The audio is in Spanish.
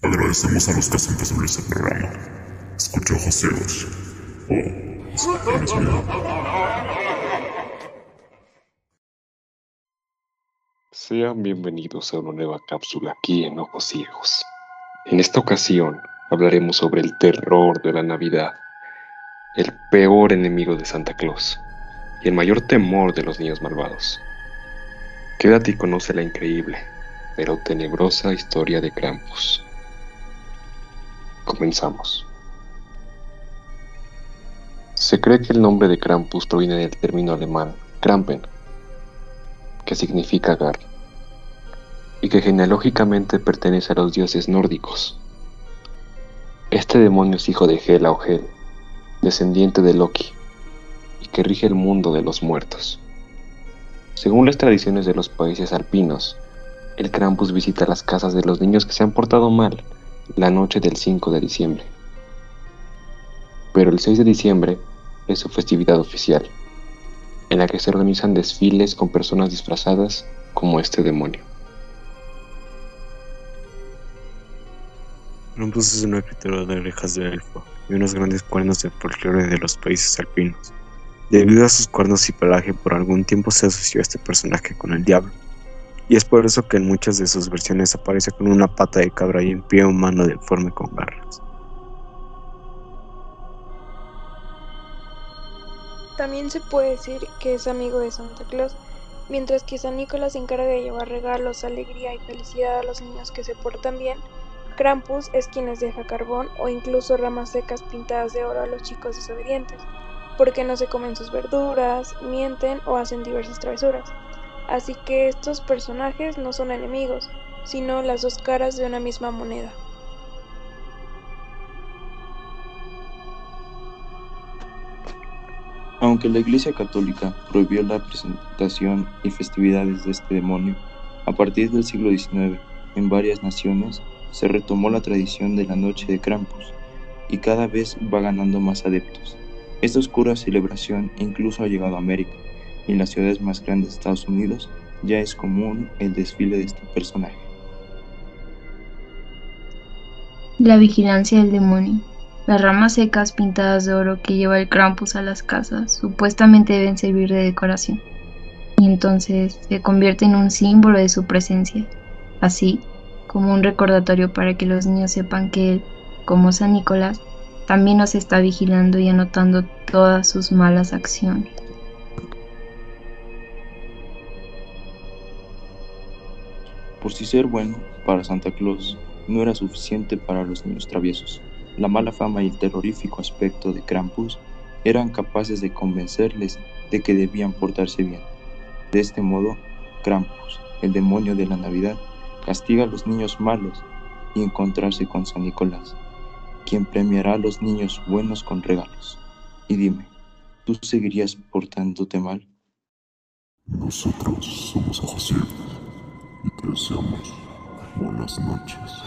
Agradecemos a los que hacen posible este programa. Escucho ojos ciegos. Oh. Sean bienvenidos a una nueva cápsula aquí en Ojos Ciegos. En esta ocasión hablaremos sobre el terror de la Navidad, el peor enemigo de Santa Claus y el mayor temor de los niños malvados. Quédate y conoce la increíble, pero tenebrosa historia de Krampus. Comenzamos. Se cree que el nombre de Krampus proviene del término alemán Krampen, que significa gar, y que genealógicamente pertenece a los dioses nórdicos. Este demonio es hijo de Hela o Hel, descendiente de Loki, y que rige el mundo de los muertos. Según las tradiciones de los países alpinos, el Krampus visita las casas de los niños que se han portado mal la noche del 5 de diciembre. Pero el 6 de diciembre es su festividad oficial, en la que se organizan desfiles con personas disfrazadas como este demonio. Krampus es una criatura de orejas de elfo y unos grandes cuernos del folclore de los países alpinos. Debido a sus cuernos y pelaje, por algún tiempo se asoció a este personaje con el diablo y es por eso que en muchas de sus versiones aparece con una pata de cabra y un pie humano deforme con garras. También se puede decir que es amigo de Santa Claus, mientras que San Nicolás se encarga de llevar regalos, alegría y felicidad a los niños que se portan bien. Krampus es quien les deja carbón o incluso ramas secas pintadas de oro a los chicos desobedientes, porque no se comen sus verduras, mienten o hacen diversas travesuras. Así que estos personajes no son enemigos, sino las dos caras de una misma moneda. Aunque la Iglesia Católica prohibió la presentación y festividades de este demonio, a partir del siglo XIX, en varias naciones se retomó la tradición de la Noche de Krampus y cada vez va ganando más adeptos. Esta oscura celebración incluso ha llegado a América en las ciudades más grandes de Estados Unidos ya es común el desfile de este personaje. La vigilancia del demonio. Las ramas secas pintadas de oro que lleva el Krampus a las casas supuestamente deben servir de decoración, y entonces se convierte en un símbolo de su presencia, así como un recordatorio para que los niños sepan que él, como San Nicolás, también nos está vigilando y anotando todas sus malas acciones. Por si ser bueno para Santa Claus no era suficiente para los niños traviesos, la mala fama y el terrorífico aspecto de Krampus eran capaces de convencerles de que debían portarse bien. De este modo, Krampus, el demonio de la Navidad, castiga a los niños malos y encontrarse con San Nicolás, quien premiará a los niños buenos con regalos. Y dime, ¿tú seguirías portándote mal? Nosotros somos ciegos y te deseamos buenas noches.